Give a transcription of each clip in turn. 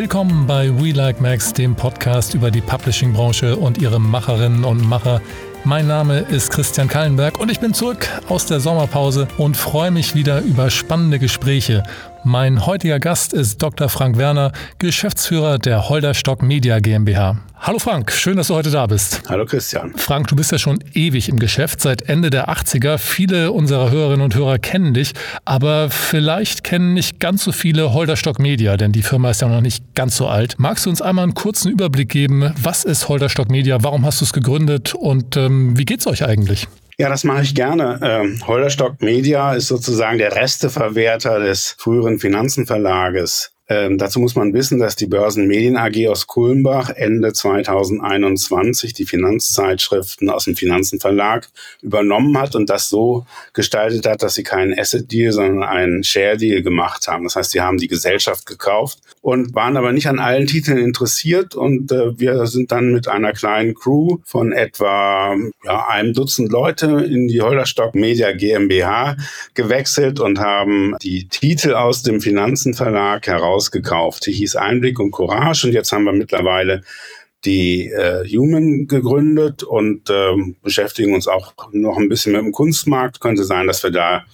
Willkommen bei We Like Max, dem Podcast über die Publishing-Branche und ihre Macherinnen und Macher. Mein Name ist Christian Kallenberg und ich bin zurück aus der Sommerpause und freue mich wieder über spannende Gespräche. Mein heutiger Gast ist Dr. Frank Werner, Geschäftsführer der Holderstock Media GmbH. Hallo Frank, schön, dass du heute da bist. Hallo Christian. Frank, du bist ja schon ewig im Geschäft, seit Ende der 80er. Viele unserer Hörerinnen und Hörer kennen dich, aber vielleicht kennen nicht ganz so viele Holderstock Media, denn die Firma ist ja noch nicht ganz so alt. Magst du uns einmal einen kurzen Überblick geben, was ist Holderstock Media, warum hast du es gegründet und ähm, wie es euch eigentlich? Ja, das mache ich gerne. Ähm, Holderstock Media ist sozusagen der Resteverwerter des früheren Finanzenverlages. Ähm, dazu muss man wissen, dass die Börsenmedien AG aus Kulmbach Ende 2021 die Finanzzeitschriften aus dem Finanzenverlag übernommen hat und das so gestaltet hat, dass sie keinen Asset-Deal, sondern einen Share-Deal gemacht haben. Das heißt, sie haben die Gesellschaft gekauft und waren aber nicht an allen Titeln interessiert und äh, wir sind dann mit einer kleinen Crew von etwa ja, einem Dutzend Leute in die Holderstock Media GmbH gewechselt und haben die Titel aus dem Finanzenverlag heraus ausgekauft. Die hieß Einblick und Courage und jetzt haben wir mittlerweile die äh, Human gegründet und ähm, beschäftigen uns auch noch ein bisschen mit dem Kunstmarkt. Könnte sein, dass wir da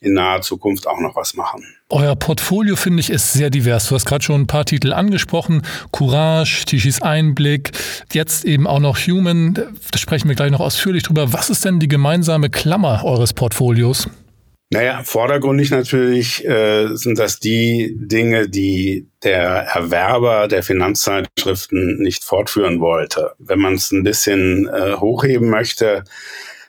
in naher Zukunft auch noch was machen. Euer Portfolio, finde ich, ist sehr divers. Du hast gerade schon ein paar Titel angesprochen. Courage, Tischis Einblick, jetzt eben auch noch Human. Da sprechen wir gleich noch ausführlich drüber. Was ist denn die gemeinsame Klammer eures Portfolios? Naja, vordergründig natürlich äh, sind das die Dinge, die der Erwerber der Finanzzeitschriften nicht fortführen wollte. Wenn man es ein bisschen äh, hochheben möchte,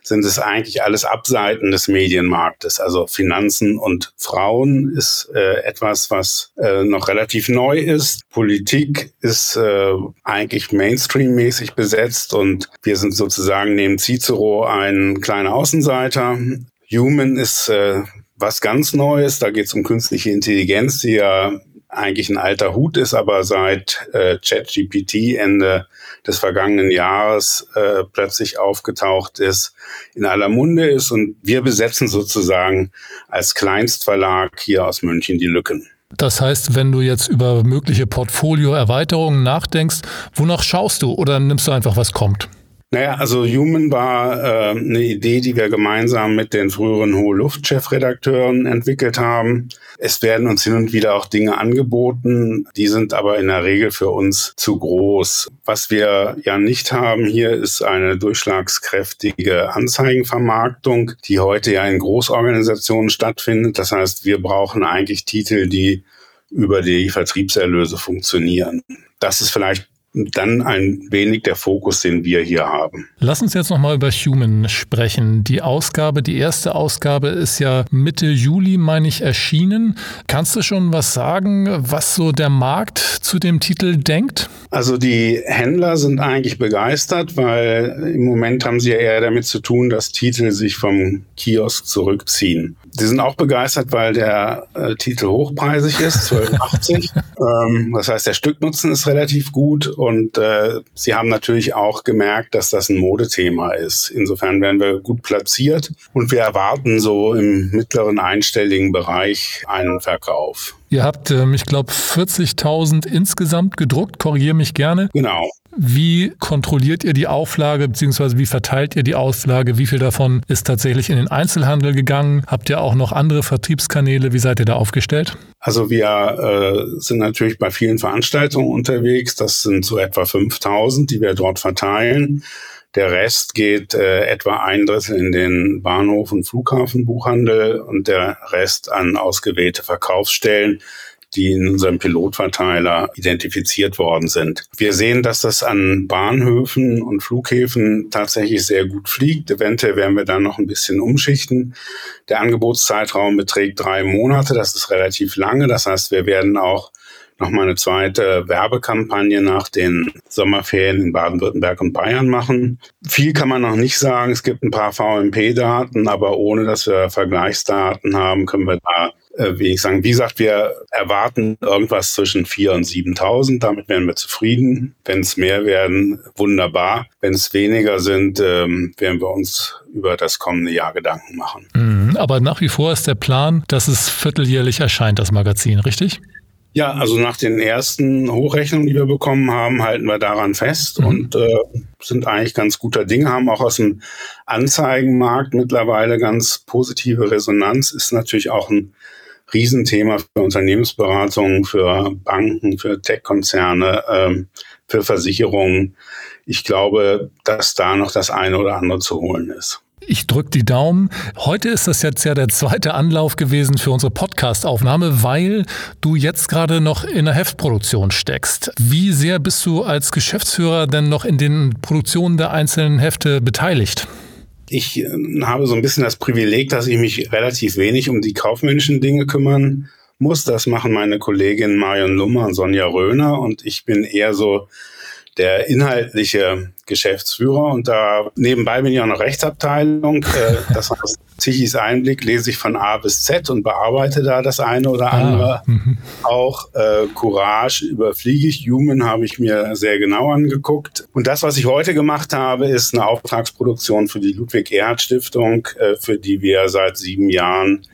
sind es eigentlich alles Abseiten des Medienmarktes. Also Finanzen und Frauen ist äh, etwas, was äh, noch relativ neu ist. Politik ist äh, eigentlich Mainstream-mäßig besetzt und wir sind sozusagen neben Cicero ein kleiner Außenseiter. Human ist äh, was ganz Neues. Da geht es um künstliche Intelligenz, die ja eigentlich ein alter Hut ist, aber seit äh, ChatGPT Ende des vergangenen Jahres äh, plötzlich aufgetaucht ist, in aller Munde ist. Und wir besetzen sozusagen als Kleinstverlag hier aus München die Lücken. Das heißt, wenn du jetzt über mögliche Portfolioerweiterungen nachdenkst, wonach schaust du oder nimmst du einfach, was kommt? Naja, also Human war äh, eine Idee, die wir gemeinsam mit den früheren Hohe-Luft-Chefredakteuren entwickelt haben. Es werden uns hin und wieder auch Dinge angeboten, die sind aber in der Regel für uns zu groß. Was wir ja nicht haben hier ist eine durchschlagskräftige Anzeigenvermarktung, die heute ja in Großorganisationen stattfindet. Das heißt, wir brauchen eigentlich Titel, die über die Vertriebserlöse funktionieren. Das ist vielleicht dann ein wenig der Fokus, den wir hier haben. Lass uns jetzt nochmal über Human sprechen. Die Ausgabe, die erste Ausgabe ist ja Mitte Juli, meine ich, erschienen. Kannst du schon was sagen, was so der Markt zu dem Titel denkt? Also die Händler sind eigentlich begeistert, weil im Moment haben sie ja eher damit zu tun, dass Titel sich vom Kiosk zurückziehen. Sie sind auch begeistert, weil der äh, Titel hochpreisig ist, 12,80. ähm, das heißt, der Stücknutzen ist relativ gut und äh, sie haben natürlich auch gemerkt, dass das ein Modethema ist. Insofern werden wir gut platziert und wir erwarten so im mittleren einstelligen Bereich einen Verkauf. Ihr habt, ähm, ich glaube, 40.000 insgesamt gedruckt. Korrigiere mich gerne. Genau. Wie kontrolliert ihr die Auflage, beziehungsweise wie verteilt ihr die Auflage? Wie viel davon ist tatsächlich in den Einzelhandel gegangen? Habt ihr auch noch andere Vertriebskanäle? Wie seid ihr da aufgestellt? Also wir äh, sind natürlich bei vielen Veranstaltungen unterwegs. Das sind so etwa 5000, die wir dort verteilen. Der Rest geht äh, etwa ein Drittel in den Bahnhof- und Flughafenbuchhandel und der Rest an ausgewählte Verkaufsstellen, die in unserem Pilotverteiler identifiziert worden sind. Wir sehen, dass das an Bahnhöfen und Flughäfen tatsächlich sehr gut fliegt. Eventuell werden wir dann noch ein bisschen umschichten. Der Angebotszeitraum beträgt drei Monate. Das ist relativ lange. Das heißt, wir werden auch nochmal eine zweite Werbekampagne nach den Sommerferien in Baden-Württemberg und Bayern machen. Viel kann man noch nicht sagen. Es gibt ein paar VMP-Daten, aber ohne dass wir Vergleichsdaten haben, können wir da äh, wie ich sagen, wie gesagt, wir erwarten irgendwas zwischen 4.000 und 7.000. Damit wären wir zufrieden. Wenn es mehr werden, wunderbar. Wenn es weniger sind, ähm, werden wir uns über das kommende Jahr Gedanken machen. Mhm, aber nach wie vor ist der Plan, dass es vierteljährlich erscheint, das Magazin, richtig? Ja, also nach den ersten Hochrechnungen, die wir bekommen haben, halten wir daran fest mhm. und äh, sind eigentlich ganz guter Dinge, haben auch aus dem Anzeigenmarkt mittlerweile ganz positive Resonanz, ist natürlich auch ein Riesenthema für Unternehmensberatungen, für Banken, für Tech-Konzerne, ähm, für Versicherungen. Ich glaube, dass da noch das eine oder andere zu holen ist. Ich drücke die Daumen. Heute ist das jetzt ja der zweite Anlauf gewesen für unsere Podcast-Aufnahme, weil du jetzt gerade noch in der Heftproduktion steckst. Wie sehr bist du als Geschäftsführer denn noch in den Produktionen der einzelnen Hefte beteiligt? Ich äh, habe so ein bisschen das Privileg, dass ich mich relativ wenig um die kaufmännischen Dinge kümmern muss. Das machen meine Kolleginnen Marion Lummer und Sonja Röhner und ich bin eher so der inhaltliche Geschäftsführer und da nebenbei bin ich auch noch Rechtsabteilung. Äh, das heißt, Tichys Einblick lese ich von A bis Z und bearbeite da das eine oder ah, andere. Ah, auch äh, Courage überfliege ich. Human habe ich mir sehr genau angeguckt. Und das, was ich heute gemacht habe, ist eine Auftragsproduktion für die Ludwig-Erhard-Stiftung, äh, für die wir seit sieben Jahren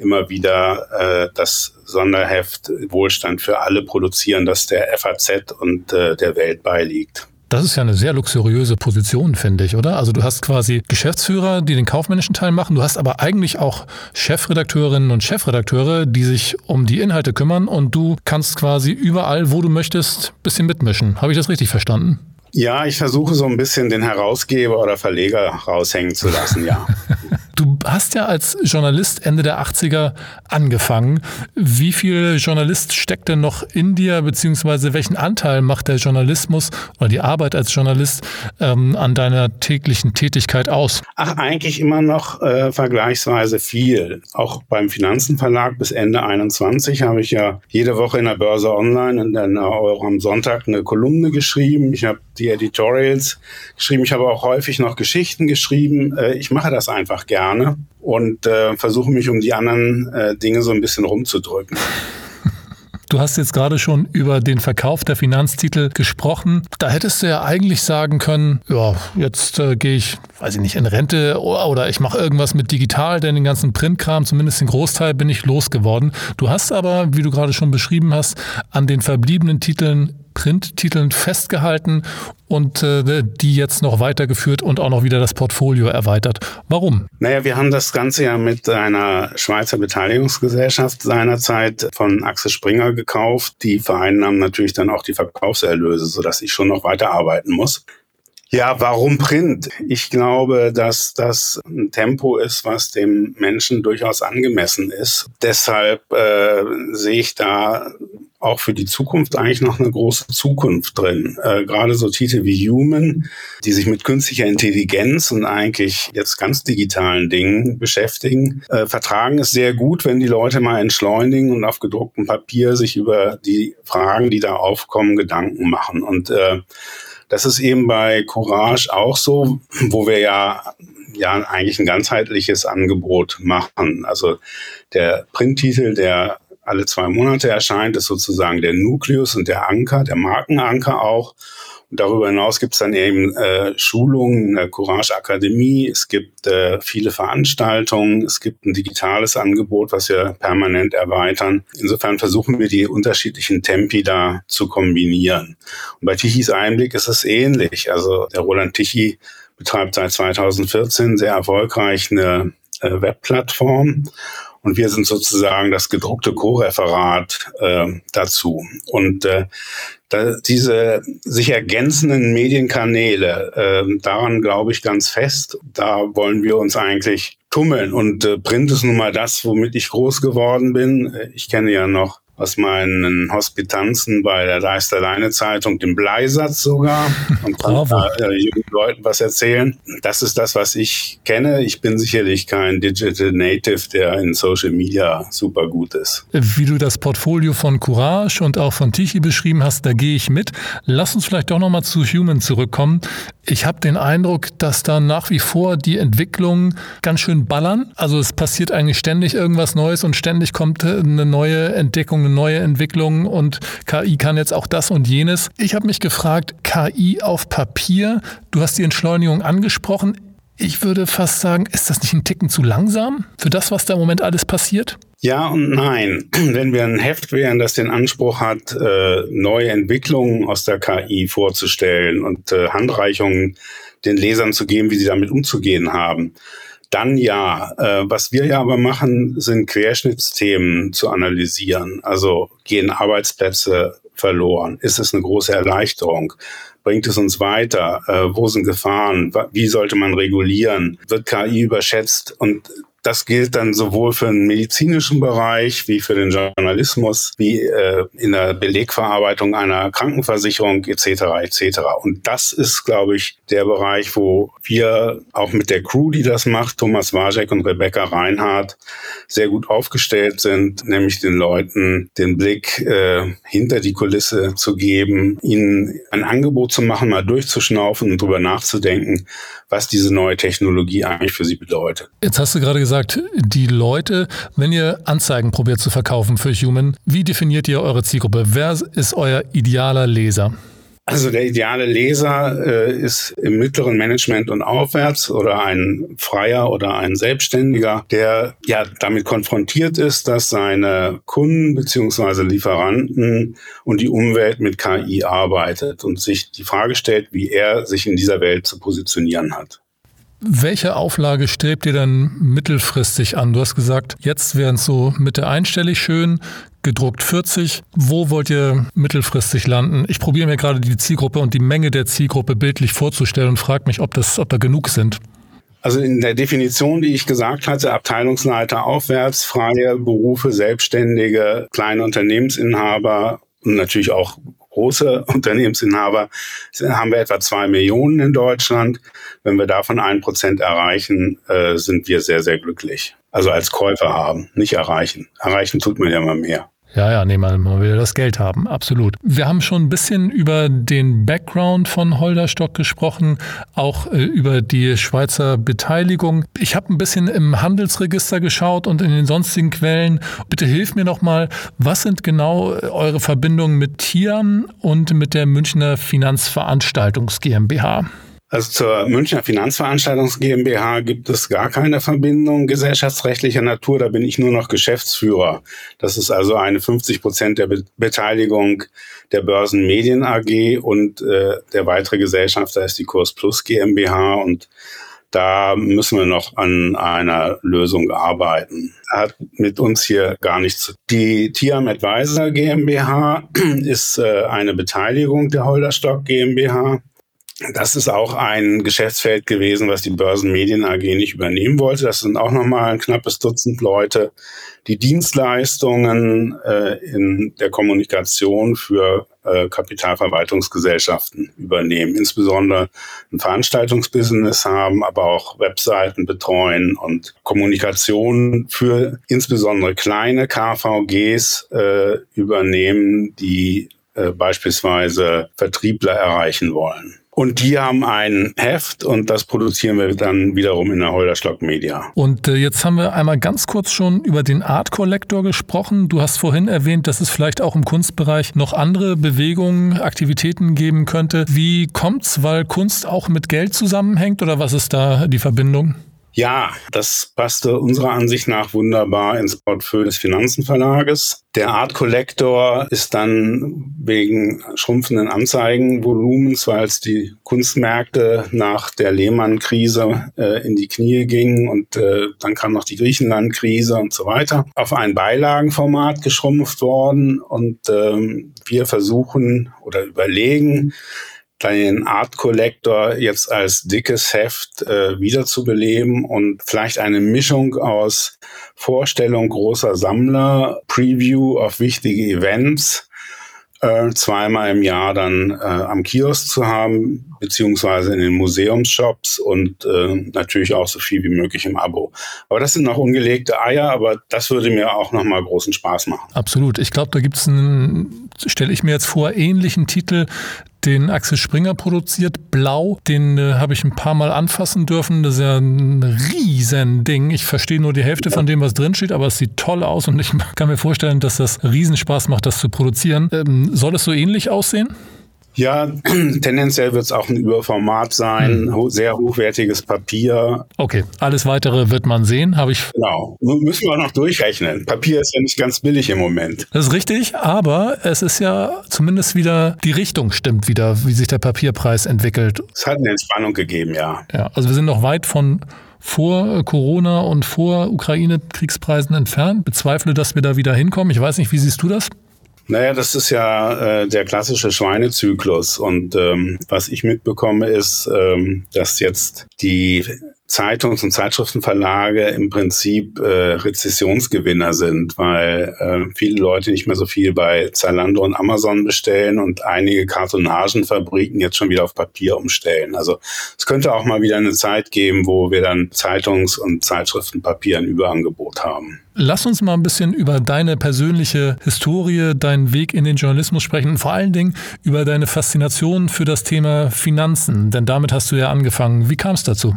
immer wieder äh, das Sonderheft Wohlstand für alle produzieren, das der FAZ und äh, der Welt beiliegt. Das ist ja eine sehr luxuriöse Position, finde ich, oder? Also du hast quasi Geschäftsführer, die den kaufmännischen Teil machen, du hast aber eigentlich auch Chefredakteurinnen und Chefredakteure, die sich um die Inhalte kümmern und du kannst quasi überall, wo du möchtest, ein bisschen mitmischen. Habe ich das richtig verstanden? Ja, ich versuche so ein bisschen den Herausgeber oder Verleger raushängen zu lassen, ja. Du hast ja als Journalist Ende der 80er angefangen. Wie viel Journalist steckt denn noch in dir, beziehungsweise welchen Anteil macht der Journalismus oder die Arbeit als Journalist ähm, an deiner täglichen Tätigkeit aus? Ach, eigentlich immer noch äh, vergleichsweise viel. Auch beim Finanzenverlag bis Ende 21 habe ich ja jede Woche in der Börse Online und dann auch am Sonntag eine Kolumne geschrieben. Ich habe die Editorials geschrieben. Ich habe auch häufig noch Geschichten geschrieben. Äh, ich mache das einfach gerne und äh, versuche mich um die anderen äh, Dinge so ein bisschen rumzudrücken. Du hast jetzt gerade schon über den Verkauf der Finanztitel gesprochen. Da hättest du ja eigentlich sagen können, ja, jetzt äh, gehe ich, weiß ich nicht, in Rente oder ich mache irgendwas mit digital, denn den ganzen Printkram, zumindest den Großteil, bin ich losgeworden. Du hast aber, wie du gerade schon beschrieben hast, an den verbliebenen Titeln Printtiteln festgehalten und äh, die jetzt noch weitergeführt und auch noch wieder das Portfolio erweitert. Warum? Naja, wir haben das Ganze ja mit einer Schweizer Beteiligungsgesellschaft seinerzeit von Axel Springer gekauft. Die vereinnahmen natürlich dann auch die Verkaufserlöse, sodass ich schon noch weiterarbeiten muss. Ja, warum Print? Ich glaube, dass das ein Tempo ist, was dem Menschen durchaus angemessen ist. Deshalb äh, sehe ich da auch für die Zukunft eigentlich noch eine große Zukunft drin. Äh, Gerade so Titel wie Human, die sich mit künstlicher Intelligenz und eigentlich jetzt ganz digitalen Dingen beschäftigen, äh, vertragen es sehr gut, wenn die Leute mal entschleunigen und auf gedrucktem Papier sich über die Fragen, die da aufkommen, Gedanken machen. Und äh, das ist eben bei Courage auch so, wo wir ja ja eigentlich ein ganzheitliches Angebot machen. Also der Printtitel, der alle zwei Monate erscheint, ist sozusagen der Nukleus und der Anker, der Markenanker auch. Und darüber hinaus gibt es dann eben äh, Schulungen in der Courage Akademie, es gibt äh, viele Veranstaltungen, es gibt ein digitales Angebot, was wir permanent erweitern. Insofern versuchen wir die unterschiedlichen Tempi da zu kombinieren. Und bei Tichys Einblick ist es ähnlich. Also der Roland Tichy betreibt seit 2014 sehr erfolgreich eine äh, Webplattform und wir sind sozusagen das gedruckte Co-Referat äh, dazu. Und äh, da, diese sich ergänzenden Medienkanäle, äh, daran glaube ich ganz fest. Da wollen wir uns eigentlich tummeln. Und äh, Print ist nun mal das, womit ich groß geworden bin. Ich kenne ja noch aus meinen Hospitanzen bei der Leister Zeitung, dem Bleisatz sogar, und Bravo. Äh, jungen Leuten was erzählen. Das ist das, was ich kenne. Ich bin sicherlich kein Digital Native, der in Social Media super gut ist. Wie du das Portfolio von Courage und auch von Tichy beschrieben hast, da gehe ich mit. Lass uns vielleicht doch nochmal zu Human zurückkommen. Ich habe den Eindruck, dass da nach wie vor die Entwicklungen ganz schön ballern. Also es passiert eigentlich ständig irgendwas Neues und ständig kommt eine neue Entdeckung, neue Entwicklungen und KI kann jetzt auch das und jenes. Ich habe mich gefragt, KI auf Papier, du hast die Entschleunigung angesprochen. Ich würde fast sagen, ist das nicht ein Ticken zu langsam für das, was da im Moment alles passiert? Ja und nein. Wenn wir ein Heft wären, das den Anspruch hat, äh, neue Entwicklungen aus der KI vorzustellen und äh, Handreichungen den Lesern zu geben, wie sie damit umzugehen haben, dann ja. Äh, was wir ja aber machen, sind Querschnittsthemen zu analysieren. Also gehen Arbeitsplätze verloren? Ist es eine große Erleichterung? Bringt es uns weiter? Äh, wo sind Gefahren? Wie sollte man regulieren? Wird KI überschätzt? Und das gilt dann sowohl für den medizinischen Bereich wie für den Journalismus, wie äh, in der Belegverarbeitung einer Krankenversicherung etc. etc. Und das ist, glaube ich, der Bereich, wo wir auch mit der Crew, die das macht, Thomas Wajek und Rebecca Reinhardt, sehr gut aufgestellt sind, nämlich den Leuten den Blick äh, hinter die Kulisse zu geben, ihnen ein Angebot zu machen, mal durchzuschnaufen und drüber nachzudenken, was diese neue Technologie eigentlich für sie bedeutet. Jetzt hast du gerade gesagt, die Leute, wenn ihr Anzeigen probiert zu verkaufen für Human, wie definiert ihr eure Zielgruppe? Wer ist euer idealer Leser? Also der ideale Leser äh, ist im mittleren Management und aufwärts oder ein Freier oder ein Selbstständiger, der ja damit konfrontiert ist, dass seine Kunden beziehungsweise Lieferanten und die Umwelt mit KI arbeitet und sich die Frage stellt, wie er sich in dieser Welt zu positionieren hat. Welche Auflage strebt ihr dann mittelfristig an? Du hast gesagt, jetzt wären es so Mitte einstellig schön, gedruckt 40. Wo wollt ihr mittelfristig landen? Ich probiere mir gerade die Zielgruppe und die Menge der Zielgruppe bildlich vorzustellen und frage mich, ob das, ob da genug sind. Also in der Definition, die ich gesagt hatte, Abteilungsleiter aufwärts, freie Berufe, Selbstständige, kleine Unternehmensinhaber und natürlich auch große Unternehmensinhaber haben wir etwa zwei Millionen in Deutschland. Wenn wir davon ein Prozent erreichen, äh, sind wir sehr, sehr glücklich. Also als Käufer haben, nicht erreichen. Erreichen tut man ja mal mehr. Ja, ja, nee, man, man will das Geld haben, absolut. Wir haben schon ein bisschen über den Background von Holderstock gesprochen, auch äh, über die Schweizer Beteiligung. Ich habe ein bisschen im Handelsregister geschaut und in den sonstigen Quellen. Bitte hilf mir nochmal, was sind genau äh, eure Verbindungen mit Tiam und mit der Münchner Finanzveranstaltungs GmbH? Also zur Münchner Finanzveranstaltungs GmbH gibt es gar keine Verbindung gesellschaftsrechtlicher Natur. Da bin ich nur noch Geschäftsführer. Das ist also eine 50 Prozent der Be Beteiligung der Börsenmedien AG und äh, der weitere Gesellschafter ist die Kurs Plus GmbH und da müssen wir noch an einer Lösung arbeiten. Hat mit uns hier gar nichts zu tun. Die Tiam Advisor GmbH ist äh, eine Beteiligung der Holderstock GmbH das ist auch ein Geschäftsfeld gewesen, was die Börsenmedien AG nicht übernehmen wollte. Das sind auch nochmal ein knappes Dutzend Leute, die Dienstleistungen äh, in der Kommunikation für äh, Kapitalverwaltungsgesellschaften übernehmen, insbesondere ein Veranstaltungsbusiness haben, aber auch Webseiten betreuen und Kommunikation für insbesondere kleine KVGs äh, übernehmen, die äh, beispielsweise Vertriebler erreichen wollen. Und die haben ein Heft und das produzieren wir dann wiederum in der Holderschlock Media. Und äh, jetzt haben wir einmal ganz kurz schon über den Art Collector gesprochen. Du hast vorhin erwähnt, dass es vielleicht auch im Kunstbereich noch andere Bewegungen, Aktivitäten geben könnte. Wie kommt's, weil Kunst auch mit Geld zusammenhängt oder was ist da die Verbindung? Ja, das passte unserer Ansicht nach wunderbar ins Portfolio des Finanzenverlages. Der Art Collector ist dann wegen schrumpfenden Anzeigenvolumens, weil es die Kunstmärkte nach der Lehman-Krise äh, in die Knie ging und äh, dann kam noch die Griechenland-Krise und so weiter, auf ein Beilagenformat geschrumpft worden. Und ähm, wir versuchen oder überlegen, den Art Collector jetzt als dickes Heft äh, wiederzubeleben und vielleicht eine Mischung aus Vorstellung großer Sammler, Preview auf wichtige Events, äh, zweimal im Jahr dann äh, am Kiosk zu haben, beziehungsweise in den Museumsshops und äh, natürlich auch so viel wie möglich im Abo. Aber das sind noch ungelegte Eier, aber das würde mir auch nochmal großen Spaß machen. Absolut. Ich glaube, da gibt es einen, stelle ich mir jetzt vor, ähnlichen Titel, den Axel Springer produziert, Blau. Den äh, habe ich ein paar Mal anfassen dürfen. Das ist ja ein riesen Ding. Ich verstehe nur die Hälfte von dem, was drin steht, aber es sieht toll aus und ich kann mir vorstellen, dass das Riesenspaß macht, das zu produzieren. Ähm, soll es so ähnlich aussehen? Ja, tendenziell wird es auch ein Überformat sein, hm. sehr hochwertiges Papier. Okay, alles weitere wird man sehen, habe ich. Genau, müssen wir auch noch durchrechnen. Papier ist ja nicht ganz billig im Moment. Das ist richtig, aber es ist ja zumindest wieder, die Richtung stimmt wieder, wie sich der Papierpreis entwickelt. Es hat eine Entspannung gegeben, ja. Ja, also wir sind noch weit von vor Corona und vor Ukraine-Kriegspreisen entfernt. Bezweifle, dass wir da wieder hinkommen. Ich weiß nicht, wie siehst du das? Naja, das ist ja äh, der klassische Schweinezyklus. Und ähm, was ich mitbekomme, ist, ähm, dass jetzt die Zeitungs- und Zeitschriftenverlage im Prinzip äh, Rezessionsgewinner sind, weil äh, viele Leute nicht mehr so viel bei Zalando und Amazon bestellen und einige Kartonagenfabriken jetzt schon wieder auf Papier umstellen. Also es könnte auch mal wieder eine Zeit geben, wo wir dann Zeitungs- und Zeitschriftenpapier ein Überangebot haben. Lass uns mal ein bisschen über deine persönliche Historie, deinen Weg in den Journalismus sprechen und vor allen Dingen über deine Faszination für das Thema Finanzen, denn damit hast du ja angefangen. Wie kam es dazu?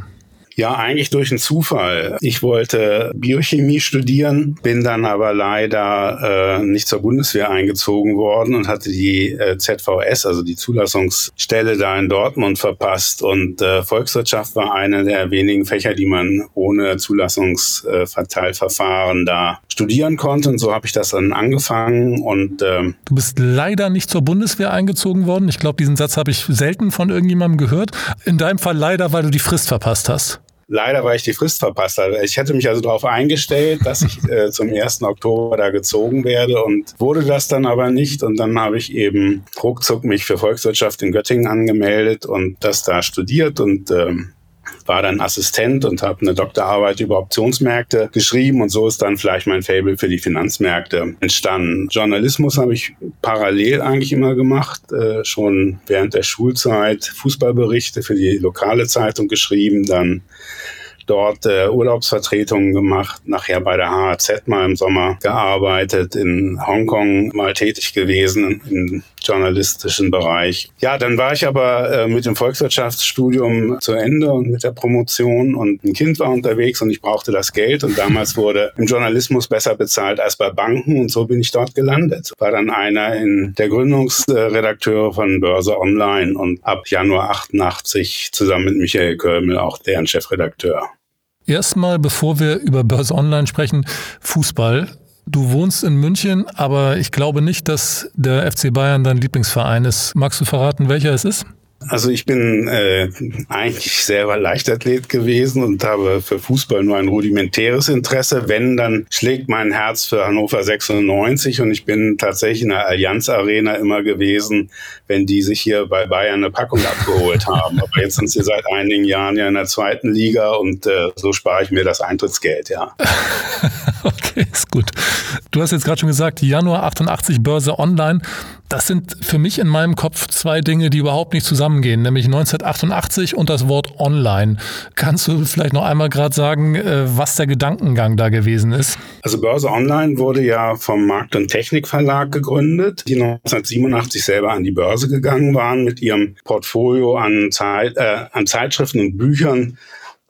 Ja, eigentlich durch einen Zufall. Ich wollte Biochemie studieren, bin dann aber leider äh, nicht zur Bundeswehr eingezogen worden und hatte die äh, ZVS, also die Zulassungsstelle da in Dortmund verpasst. Und äh, Volkswirtschaft war einer der wenigen Fächer, die man ohne Zulassungsverteilverfahren da studieren konnte. Und so habe ich das dann angefangen. Und ähm, du bist leider nicht zur Bundeswehr eingezogen worden. Ich glaube, diesen Satz habe ich selten von irgendjemandem gehört. In deinem Fall leider, weil du die Frist verpasst hast. Leider, weil ich die Frist verpasst. Ich hätte mich also darauf eingestellt, dass ich äh, zum 1. Oktober da gezogen werde und wurde das dann aber nicht. Und dann habe ich eben ruckzuck mich für Volkswirtschaft in Göttingen angemeldet und das da studiert und ähm, war dann Assistent und habe eine Doktorarbeit über Optionsmärkte geschrieben und so ist dann vielleicht mein Fable für die Finanzmärkte entstanden. Journalismus habe ich parallel eigentlich immer gemacht, äh, schon während der Schulzeit Fußballberichte für die lokale Zeitung geschrieben, dann dort äh, Urlaubsvertretungen gemacht, nachher bei der HAZ mal im Sommer gearbeitet, in Hongkong mal tätig gewesen im journalistischen Bereich. Ja, dann war ich aber äh, mit dem Volkswirtschaftsstudium zu Ende und mit der Promotion und ein Kind war unterwegs und ich brauchte das Geld und damals wurde im Journalismus besser bezahlt als bei Banken und so bin ich dort gelandet. War dann einer in der Gründungsredakteur von Börse Online und ab Januar 88 zusammen mit Michael Kölmel auch deren Chefredakteur. Erstmal, bevor wir über Börse Online sprechen, Fußball. Du wohnst in München, aber ich glaube nicht, dass der FC Bayern dein Lieblingsverein ist. Magst du verraten, welcher es ist? Also ich bin äh, eigentlich selber Leichtathlet gewesen und habe für Fußball nur ein rudimentäres Interesse. Wenn, dann schlägt mein Herz für Hannover 96 und ich bin tatsächlich in der Allianz Arena immer gewesen, wenn die sich hier bei Bayern eine Packung abgeholt haben. Aber jetzt sind sie seit einigen Jahren ja in der zweiten Liga und äh, so spare ich mir das Eintrittsgeld, ja. okay, ist gut. Du hast jetzt gerade schon gesagt, Januar 88 Börse Online. Das sind für mich in meinem Kopf zwei Dinge, die überhaupt nicht zusammengehen, nämlich 1988 und das Wort Online. Kannst du vielleicht noch einmal gerade sagen, äh, was der Gedankengang da gewesen ist? Also Börse Online wurde ja vom Markt- und Technikverlag gegründet, die 1987 selber an die Börse gegangen waren mit ihrem Portfolio an, Zeit, äh, an Zeitschriften und Büchern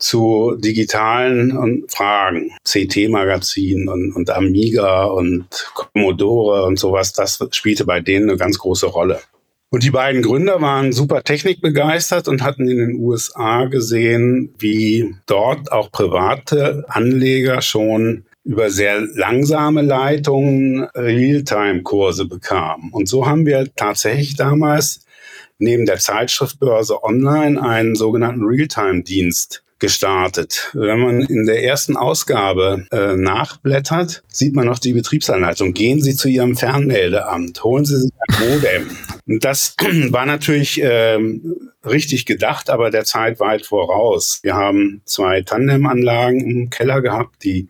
zu digitalen Fragen, CT-Magazin und, und Amiga und Commodore und sowas, das spielte bei denen eine ganz große Rolle. Und die beiden Gründer waren super technikbegeistert und hatten in den USA gesehen, wie dort auch private Anleger schon über sehr langsame Leitungen Realtime-Kurse bekamen. Und so haben wir tatsächlich damals neben der Zeitschriftbörse online einen sogenannten Realtime-Dienst gestartet. Wenn man in der ersten Ausgabe äh, nachblättert, sieht man noch die Betriebsanleitung. Gehen Sie zu Ihrem Fernmeldeamt, holen Sie sich ein Modem. Das war natürlich ähm, richtig gedacht, aber der Zeit weit voraus. Wir haben zwei Tandem-Anlagen im Keller gehabt, die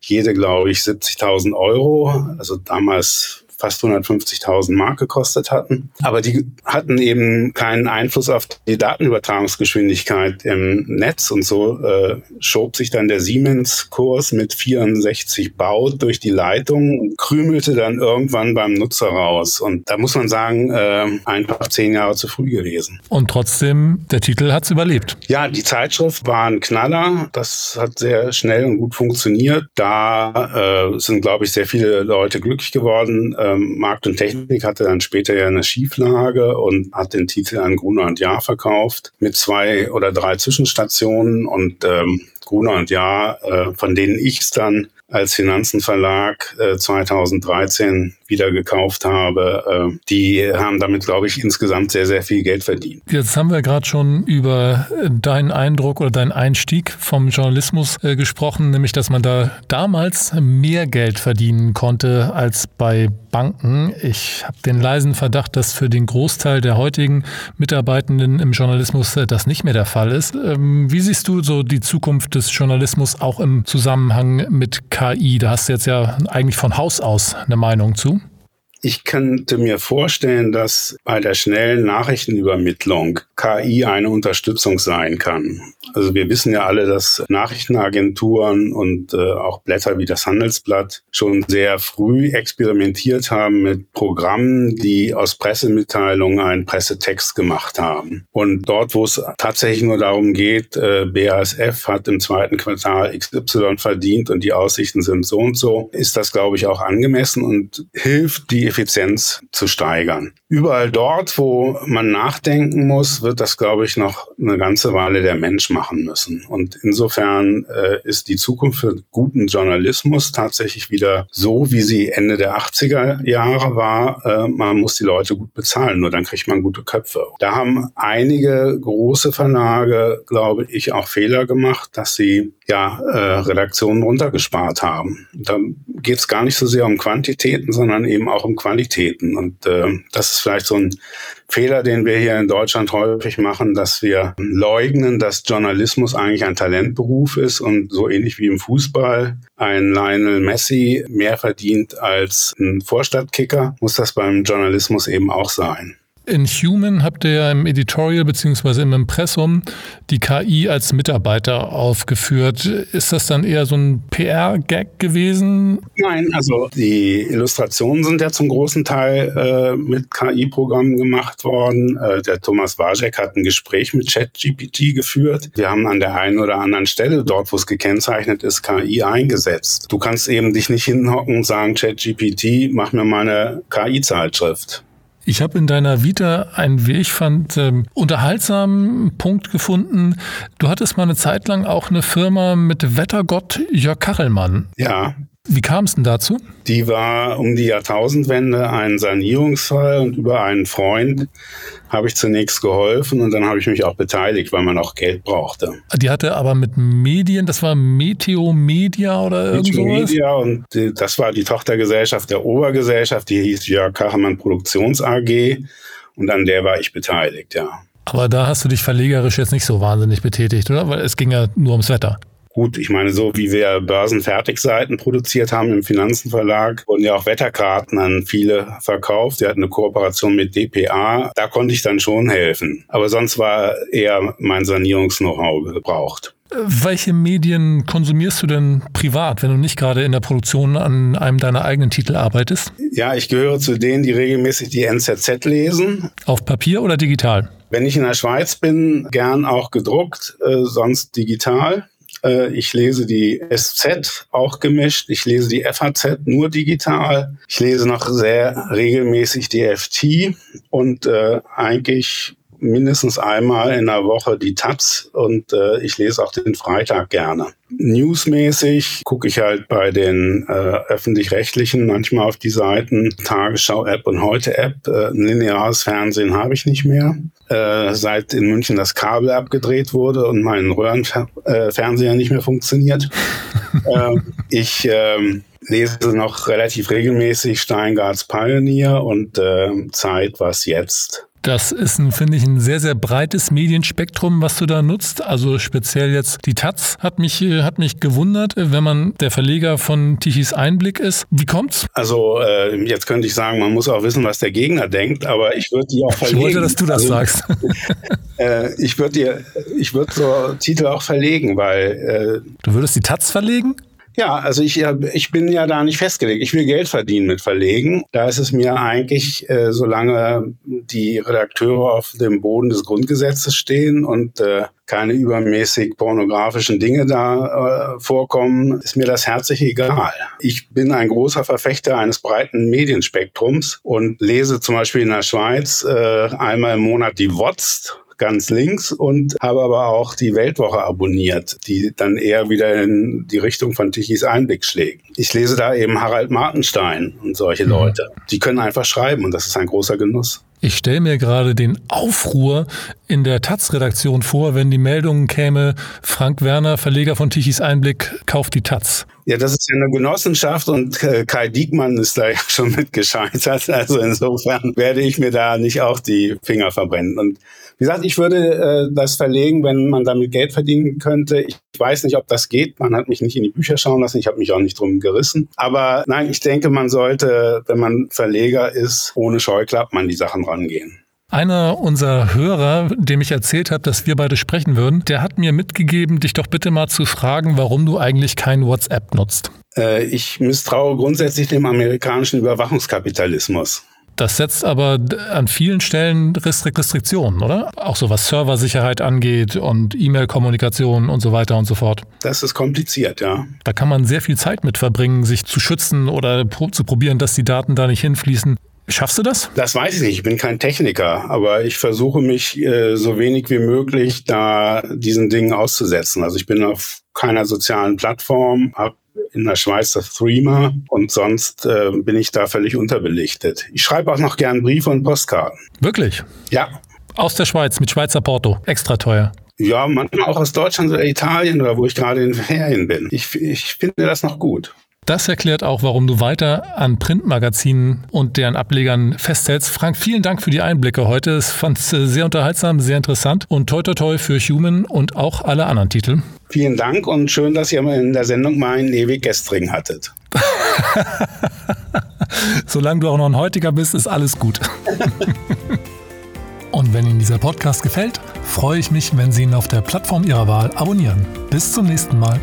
jede, glaube ich, 70.000 Euro, also damals fast 150.000 Mark gekostet hatten. Aber die hatten eben keinen Einfluss auf die Datenübertragungsgeschwindigkeit im Netz und so äh, schob sich dann der Siemens-Kurs mit 64 Baut durch die Leitung und krümelte dann irgendwann beim Nutzer raus. Und da muss man sagen, äh, einfach zehn Jahre zu früh gewesen. Und trotzdem, der Titel hat es überlebt. Ja, die Zeitschrift war ein Knaller. Das hat sehr schnell und gut funktioniert. Da äh, sind, glaube ich, sehr viele Leute glücklich geworden. Äh, Ähm, Markt und Technik hatte dann später ja eine Schieflage und hat den Titel an Gruner und Jahr verkauft mit zwei oder drei Zwischenstationen und ähm, Gruner und Jahr, äh, von denen ich es dann als Finanzenverlag äh, 2013 wieder gekauft habe, äh, die haben damit, glaube ich, insgesamt sehr, sehr viel Geld verdient. Jetzt haben wir gerade schon über deinen Eindruck oder deinen Einstieg vom Journalismus äh, gesprochen, nämlich dass man da damals mehr Geld verdienen konnte als bei Banken. Ich habe den leisen Verdacht, dass für den Großteil der heutigen Mitarbeitenden im Journalismus äh, das nicht mehr der Fall ist. Ähm, wie siehst du so die Zukunft des Journalismus auch im Zusammenhang mit KI? Da hast du jetzt ja eigentlich von Haus aus eine Meinung zu. Ich könnte mir vorstellen, dass bei der schnellen Nachrichtenübermittlung KI eine Unterstützung sein kann. Also wir wissen ja alle, dass Nachrichtenagenturen und äh, auch Blätter wie das Handelsblatt schon sehr früh experimentiert haben mit Programmen, die aus Pressemitteilungen einen Pressetext gemacht haben. Und dort, wo es tatsächlich nur darum geht, äh, BASF hat im zweiten Quartal XY verdient und die Aussichten sind so und so, ist das, glaube ich, auch angemessen und hilft, die Effizienz zu steigern. Überall dort, wo man nachdenken muss, wird das, glaube ich, noch eine ganze Weile der Mensch machen müssen. Und insofern äh, ist die Zukunft für guten Journalismus tatsächlich wieder so, wie sie Ende der 80er Jahre war. Äh, man muss die Leute gut bezahlen, nur dann kriegt man gute Köpfe. Da haben einige große Verlage, glaube ich, auch Fehler gemacht, dass sie ja äh, Redaktionen runtergespart haben. Da geht es gar nicht so sehr um Quantitäten, sondern eben auch um Qualitäten. Und äh, das ist vielleicht so ein Fehler, den wir hier in Deutschland häufig machen, dass wir leugnen, dass Journalismus eigentlich ein Talentberuf ist und so ähnlich wie im Fußball ein Lionel Messi mehr verdient als ein Vorstadtkicker, muss das beim Journalismus eben auch sein. In Human habt ihr ja im Editorial bzw. im Impressum die KI als Mitarbeiter aufgeführt. Ist das dann eher so ein PR-Gag gewesen? Nein, also die Illustrationen sind ja zum großen Teil äh, mit KI-Programmen gemacht worden. Äh, der Thomas Wajek hat ein Gespräch mit ChatGPT geführt. Wir haben an der einen oder anderen Stelle, dort wo es gekennzeichnet ist, KI eingesetzt. Du kannst eben dich nicht hinhocken und sagen, ChatGPT, mach mir mal eine KI-Zeitschrift. Ich habe in deiner Vita einen, wie ich fand, ähm, unterhaltsamen Punkt gefunden. Du hattest mal eine Zeit lang auch eine Firma mit Wettergott Jörg Kachelmann. Ja, wie kam es denn dazu? Die war um die Jahrtausendwende ein Sanierungsfall und über einen Freund habe ich zunächst geholfen und dann habe ich mich auch beteiligt, weil man auch Geld brauchte. Die hatte aber mit Medien, das war Meteo Media oder irgendwas? Meteo Media und die, das war die Tochtergesellschaft der Obergesellschaft, die hieß Jörg Kachemann Produktions AG und an der war ich beteiligt, ja. Aber da hast du dich verlegerisch jetzt nicht so wahnsinnig betätigt, oder? Weil es ging ja nur ums Wetter. Gut, ich meine, so wie wir Börsenfertigseiten produziert haben im Finanzenverlag, wurden ja auch Wetterkarten an viele verkauft. Wir hatten eine Kooperation mit DPA. Da konnte ich dann schon helfen. Aber sonst war eher mein Sanierungs-Know-how gebraucht. Welche Medien konsumierst du denn privat, wenn du nicht gerade in der Produktion an einem deiner eigenen Titel arbeitest? Ja, ich gehöre zu denen, die regelmäßig die NZZ lesen. Auf Papier oder digital? Wenn ich in der Schweiz bin, gern auch gedruckt, äh, sonst digital. Äh, ich lese die SZ auch gemischt. Ich lese die FAZ nur digital. Ich lese noch sehr regelmäßig die FT und äh, eigentlich mindestens einmal in der Woche die Taz und äh, ich lese auch den Freitag gerne. Newsmäßig gucke ich halt bei den äh, öffentlich-rechtlichen manchmal auf die Seiten Tagesschau-App und Heute-App. Äh, lineares Fernsehen habe ich nicht mehr. Äh, seit in München das Kabel abgedreht wurde und mein Röhrenfernseher äh, nicht mehr funktioniert. äh, ich äh, lese noch relativ regelmäßig Steingarts Pioneer und äh, Zeit, was jetzt. Das ist, ein, finde ich, ein sehr, sehr breites Medienspektrum, was du da nutzt. Also speziell jetzt die Taz hat mich, hat mich gewundert, wenn man der Verleger von Tichys Einblick ist. Wie kommt's? Also äh, jetzt könnte ich sagen, man muss auch wissen, was der Gegner denkt, aber ich würde die auch verlegen. Ich wollte, dass du das also, sagst. äh, ich würde dir, ich würde so Titel auch verlegen, weil äh, Du würdest die Taz verlegen? Ja, also ich, ich bin ja da nicht festgelegt. Ich will Geld verdienen mit Verlegen. Da ist es mir eigentlich, äh, solange die Redakteure auf dem Boden des Grundgesetzes stehen und äh, keine übermäßig pornografischen Dinge da äh, vorkommen, ist mir das herzlich egal. Ich bin ein großer Verfechter eines breiten Medienspektrums und lese zum Beispiel in der Schweiz äh, einmal im Monat die WOTS, ganz links und habe aber auch die Weltwoche abonniert, die dann eher wieder in die Richtung von Tichys Einblick schlägt. Ich lese da eben Harald Martenstein und solche mhm. Leute. Die können einfach schreiben und das ist ein großer Genuss. Ich stelle mir gerade den Aufruhr in der Taz-Redaktion vor, wenn die Meldung käme, Frank Werner, Verleger von Tichys Einblick, kauft die Taz. Ja, das ist ja eine Genossenschaft und äh, Kai Diekmann ist da ja schon mit gescheitert. Also insofern werde ich mir da nicht auch die Finger verbrennen. Und wie gesagt, ich würde äh, das verlegen, wenn man damit Geld verdienen könnte. Ich weiß nicht, ob das geht. Man hat mich nicht in die Bücher schauen lassen. Ich habe mich auch nicht drum gerissen. Aber nein, ich denke, man sollte, wenn man Verleger ist, ohne Scheuklappen an die Sachen rangehen. Einer unserer Hörer, dem ich erzählt habe, dass wir beide sprechen würden, der hat mir mitgegeben, dich doch bitte mal zu fragen, warum du eigentlich kein WhatsApp nutzt. Äh, ich misstraue grundsätzlich dem amerikanischen Überwachungskapitalismus. Das setzt aber an vielen Stellen Restriktionen, oder? Auch so was Serversicherheit angeht und E-Mail-Kommunikation und so weiter und so fort. Das ist kompliziert, ja. Da kann man sehr viel Zeit mit verbringen, sich zu schützen oder zu probieren, dass die Daten da nicht hinfließen. Schaffst du das? Das weiß ich nicht. Ich bin kein Techniker, aber ich versuche mich äh, so wenig wie möglich da diesen Dingen auszusetzen. Also ich bin auf keiner sozialen Plattform, habe in der Schweiz das Threema und sonst äh, bin ich da völlig unterbelichtet. Ich schreibe auch noch gern Briefe und Postkarten. Wirklich? Ja. Aus der Schweiz mit Schweizer Porto. Extra teuer. Ja, manchmal auch aus Deutschland oder Italien oder wo ich gerade in Ferien bin. Ich, ich finde das noch gut. Das erklärt auch, warum du weiter an Printmagazinen und deren Ablegern festhältst. Frank, vielen Dank für die Einblicke heute. Ich fand es äh, sehr unterhaltsam, sehr interessant und toi toi toi für Human und auch alle anderen Titel. Vielen Dank und schön, dass ihr in der Sendung mal einen ewig Gestring hattet. Solange du auch noch ein heutiger bist, ist alles gut. und wenn Ihnen dieser Podcast gefällt, freue ich mich, wenn Sie ihn auf der Plattform Ihrer Wahl abonnieren. Bis zum nächsten Mal.